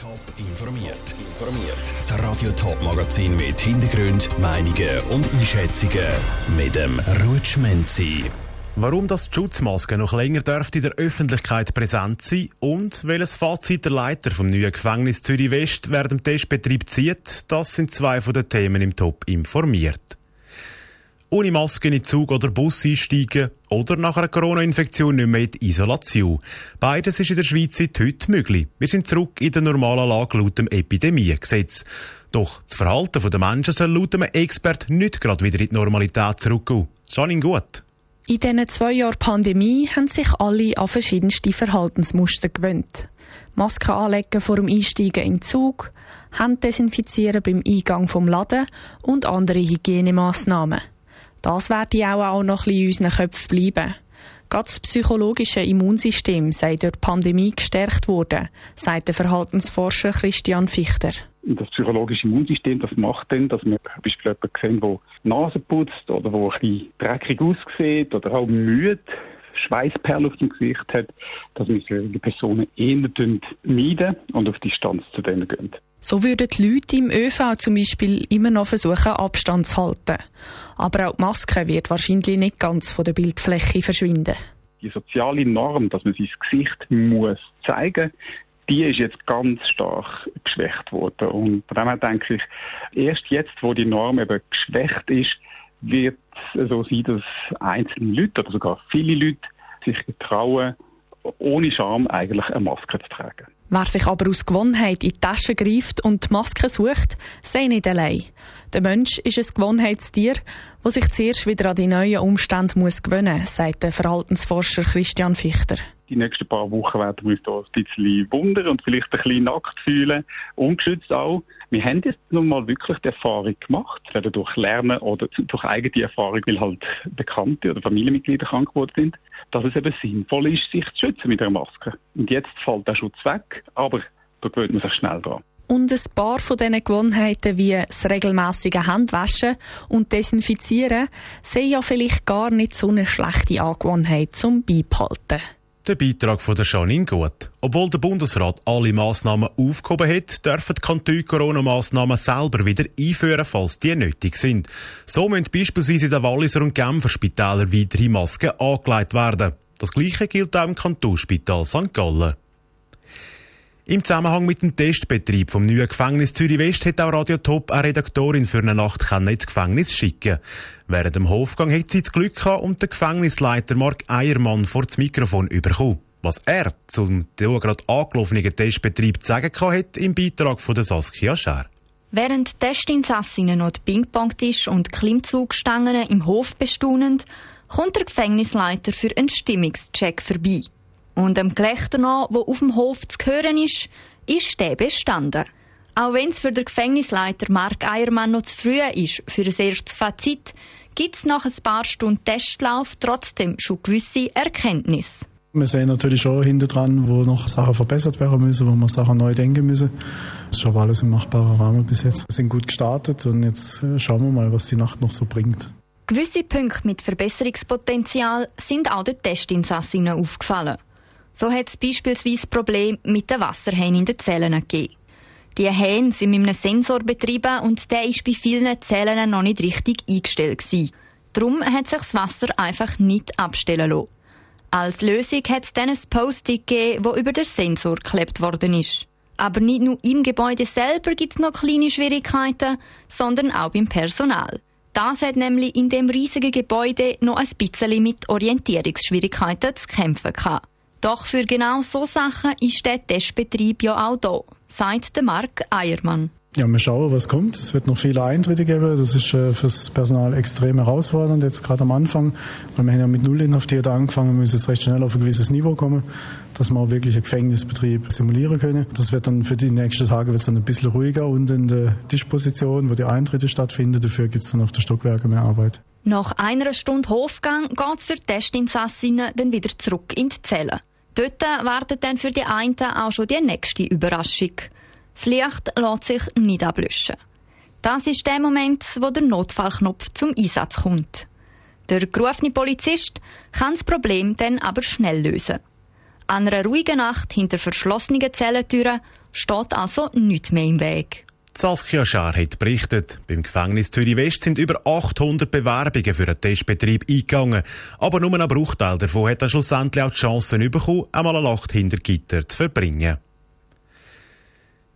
Top informiert. Informiert. Das Radio Top Magazin mit Hintergrund, Meinungen und Einschätzungen mit dem Rutschmenzi. Warum das Schutzmaske noch länger dürfte in der Öffentlichkeit präsent sein und welches Fazit der Leiter vom neuen Gefängnis Zürich West während dem Testbetrieb zieht, das sind zwei von den Themen im Top informiert. Ohne Maske in den Zug oder Bus einsteigen oder nach einer Corona-Infektion nicht mehr in die Isolation. Beides ist in der Schweiz seit heute möglich. Wir sind zurück in der normalen Lage laut dem Epidemiegesetz. Doch das Verhalten der Menschen soll laut einem Experten nicht gerade wieder in die Normalität zurückgehen. Janine Gut. In diesen zwei Jahren Pandemie haben sich alle an verschiedenste Verhaltensmuster gewöhnt. Masken anlegen vor dem Einsteigen in den Zug, Hände desinfizieren beim Eingang vom Laden und andere Hygienemaßnahmen. Das werde auch, auch noch ein bisschen in unseren Köpfen bleiben. Gerade das psychologische Immunsystem sei durch die Pandemie gestärkt worden, sagt der Verhaltensforscher Christian Fichter. Das psychologische Immunsystem, das macht dann, dass wir zum Beispiel jemanden sehen, der Nase putzt oder der ein bisschen dreckig aussieht oder auch müde, Schweißperlen auf dem Gesicht hat, dass wir solche Personen eher meiden und auf Distanz zu denen gehen. So würden die Leute im ÖV zum Beispiel immer noch versuchen, Abstand zu halten. Aber auch die Maske wird wahrscheinlich nicht ganz von der Bildfläche verschwinden. Die soziale Norm, dass man sein Gesicht muss zeigen die ist jetzt ganz stark geschwächt worden. Und von dem her denke ich, erst jetzt, wo die Norm eben geschwächt ist, wird es so sein, dass einzelne Leute oder sogar viele Leute sich getrauen, ohne Scham eigentlich eine Maske zu tragen. Wer sich aber aus Gewohnheit in die Tasche greift und die Maske sucht, sei nicht allein. Der Mensch ist ein Gewohnheitstier, das sich zuerst wieder an die neuen Umstände muss gewöhnen muss, sagt der Verhaltensforscher Christian Fichter. Die nächsten paar Wochen werden wir uns da ein bisschen wundern und vielleicht ein bisschen nackt fühlen, ungeschützt auch. Wir haben jetzt nun mal wirklich die Erfahrung gemacht, entweder durch Lernen oder durch eigene Erfahrung, weil halt Bekannte oder Familienmitglieder krank geworden sind, dass es eben sinnvoll ist, sich zu schützen mit einer Maske. Und jetzt fällt der Schutz weg, aber da gewöhnt man sich schnell dran. Und ein paar von diesen Gewohnheiten wie das regelmäßige Handwaschen und Desinfizieren sind ja vielleicht gar nicht so eine schlechte Angewohnheit zum Beibehalten. Der Beitrag von der Janine Gut. Obwohl der Bundesrat alle Massnahmen aufgehoben hat, dürfen die Kantone Corona-Massnahmen selber wieder einführen, falls die nötig sind. So müssen beispielsweise in den Walliser und Genfer Spitälern weitere Masken angelegt werden. Das Gleiche gilt auch im Kantonsspital St. Gallen. Im Zusammenhang mit dem Testbetrieb vom neuen Gefängnis Zürich West hat auch Radio Top eine Redaktorin für eine Nacht ins Gefängnis schicken. Während dem Hofgang hat sie das Glück gehabt und der Gefängnisleiter Mark Eiermann vor das Mikrofon überkommen. Was er zum gerade angelaufenen Testbetrieb zu sagen hat, im Beitrag von der Saskia Scher. Während Testinsassinnen noch Ping-Pong-Tisch und Klimmzugstangen im Hof bestaunen, kommt der Gefängnisleiter für einen Stimmungscheck vorbei. Und dem Gelächter noch, wo auf dem Hof zu hören ist, ist der bestanden. Auch wenn es für den Gefängnisleiter Mark Eiermann noch zu früh ist für ein erstes Fazit, gibt es nach ein paar Stunden Testlauf trotzdem schon gewisse Erkenntnisse. Wir sehen natürlich schon hinter dran, wo noch Sachen verbessert werden müssen, wo wir Sachen neu denken müssen. Das ist aber alles im machbaren Rahmen bis jetzt. Wir sind gut gestartet und jetzt äh, schauen wir mal, was die Nacht noch so bringt. Gewisse Punkte mit Verbesserungspotenzial sind auch den Testinsassinnen aufgefallen. So hat es beispielsweise Probleme mit den Wasserhähnen in den Zellen gegeben. Die Hähne sind mit einem Sensor betrieben und der ist bei vielen Zellen noch nicht richtig eingestellt gewesen. Darum hat sich das Wasser einfach nicht abstellen lassen. Als Lösung hat es dann ein Post-it gegeben, das über den Sensor geklebt worden ist. Aber nicht nur im Gebäude selber gibt es noch kleine Schwierigkeiten, sondern auch beim Personal. Das hat nämlich in dem riesigen Gebäude noch ein bisschen mit Orientierungsschwierigkeiten zu kämpfen gehabt. Doch für genau so Sachen ist der Testbetrieb ja auch da, sagt der Marc Eiermann. Ja, wir schauen, was kommt. Es wird noch viele Eintritte geben. Das ist äh, fürs Personal extrem herausfordernd, jetzt gerade am Anfang. Weil wir haben ja mit Null inhaftiert angefangen, wir müssen jetzt recht schnell auf ein gewisses Niveau kommen, dass wir auch wirklich einen Gefängnisbetrieb simulieren können. Das wird dann für die nächsten Tage wird's dann ein bisschen ruhiger und in der Disposition, wo die Eintritte stattfinden, dafür gibt es dann auf der Stockwerke mehr Arbeit. Nach einer Stunde Hofgang geht es für die Testinsassinnen dann wieder zurück in die Zelle. Dort wartet dann für die einen auch schon die nächste Überraschung. Das Licht lässt sich nicht ablöschen. Das ist der Moment, wo der Notfallknopf zum Einsatz kommt. Der gerufene Polizist kann das Problem dann aber schnell lösen. An einer ruhigen Nacht hinter verschlossenen Zellentüren steht also nichts mehr im Weg. Saskia Schar hat berichtet, beim Gefängnis Zürich West sind über 800 Bewerbungen für einen Testbetrieb eingegangen. Aber nur ein Bruchteil davon hat er schlussendlich auch die Chance bekommen, einmal eine Nacht hinter Gitter zu verbringen.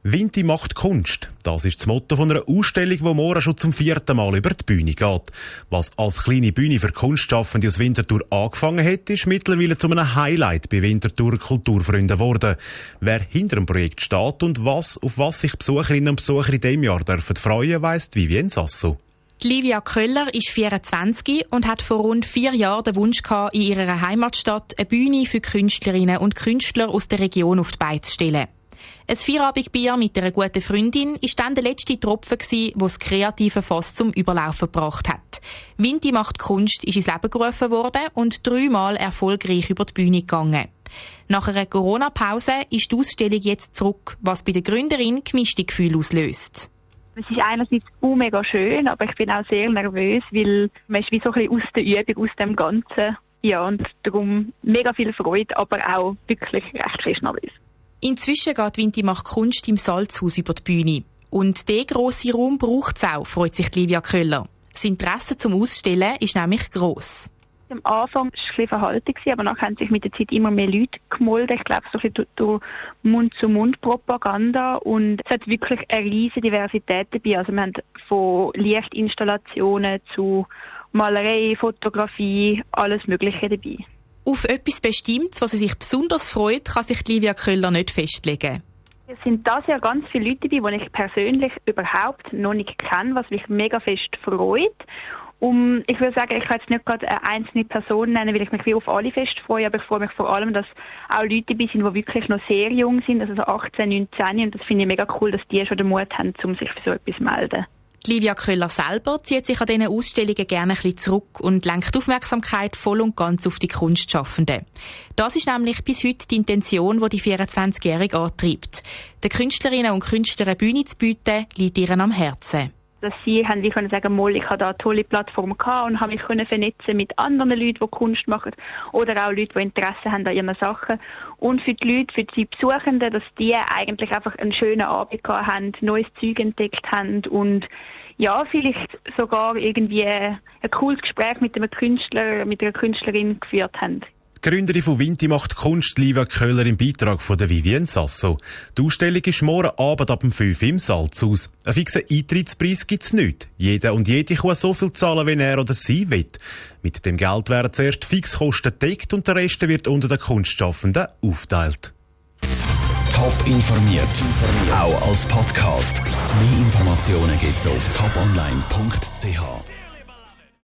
Vinti macht Kunst. Das ist das Motto von einer Ausstellung, die morgen schon zum vierten Mal über die Bühne geht. Was als kleine Bühne für Kunstschaffende aus Winterthur angefangen hat, ist mittlerweile zu einem Highlight bei Winterthur Kulturfreunden geworden. Wer hinter dem Projekt steht und was, auf was sich Besucherinnen und Besucher in diesem Jahr dürfen freuen, weiss Vivien Sasso. Livia Köller ist 24 und hat vor rund vier Jahren den Wunsch gehabt, in ihrer Heimatstadt eine Bühne für Künstlerinnen und Künstler aus der Region auf die Beine zu stellen. Ein Feierabendbier mit einer guten Freundin ist dann der letzte Tropfen wo das kreative Fass zum Überlaufen gebracht hat. Vinti macht Kunst ist ins Leben gerufen worden und dreimal erfolgreich über die Bühne gegangen. Nach einer Corona-Pause ist die Ausstellung jetzt zurück, was bei der Gründerin gemischte Gefühle auslöst. Es ist einerseits auch mega schön, aber ich bin auch sehr nervös, weil man ist wie so ein bisschen aus der Übung, aus dem Ganzen. Ja, und darum mega viel Freude, aber auch wirklich recht fest nervös. Inzwischen geht Vinti macht Kunst im Salzhaus über die Bühne. Und der grosse Raum braucht es auch, freut sich Livia Köller. Das Interesse zum Ausstellen ist nämlich gross. Am Anfang war es ein verhalten, aber nachher haben sich mit der Zeit immer mehr Leute gemolden. Ich glaube, so ein bisschen durch Mund-zu-Mund-Propaganda. Und es hat wirklich eine riesige Diversität dabei. Also wir haben von Lichtinstallationen zu Malerei, Fotografie, alles Mögliche dabei. Auf etwas Bestimmtes, was sie sich besonders freut, kann sich Livia Köller nicht festlegen. Es sind das ja ganz viele Leute dabei, die ich persönlich überhaupt noch nicht kenne, was mich mega fest freut. Um, ich würde sagen, ich kann jetzt nicht gerade eine einzelne Person nennen, weil ich mich wie auf alle fest freue, aber ich freue mich vor allem, dass auch Leute dabei sind, die wirklich noch sehr jung sind, also so 18, 19 und das finde ich mega cool, dass die schon den Mut haben, um sich für so etwas zu melden. Livia Köller selber zieht sich an diesen Ausstellungen gerne ein bisschen zurück und lenkt Aufmerksamkeit voll und ganz auf die Kunstschaffenden. Das ist nämlich bis heute die Intention, die die 24-Jährige antreibt. Den Künstlerinnen und Künstlern Bühne zu bieten, liegt ihren am Herzen dass sie haben wie können sagen, mal, ich habe da eine tolle Plattform gehabt und habe mich können vernetzen mit anderen Leuten, die Kunst machen oder auch Leute, die Interesse haben an ihren Sachen und für die Leute, für die Besuchenden, dass die eigentlich einfach einen schönen Abend gehabt haben, neues Zeug entdeckt haben und ja, vielleicht sogar irgendwie ein cooles Gespräch mit einem Künstler, mit einer Künstlerin geführt haben. Die Gründerin von Vinti macht Kunst, Livia Köhler im Beitrag von der Vivienne Sasso. Die Ausstellung ist morgen Abend ab dem 5 im Salzhaus. Einen fixen Eintrittspreis gibt's nicht. Jeder und jede kann so viel zahlen, wie er oder sie will. Mit dem Geld werden zuerst Fixkosten gedeckt und der Rest wird unter den Kunstschaffenden aufteilt. Top informiert, auch als Podcast. Mehr Informationen gibt's auf toponline.ch.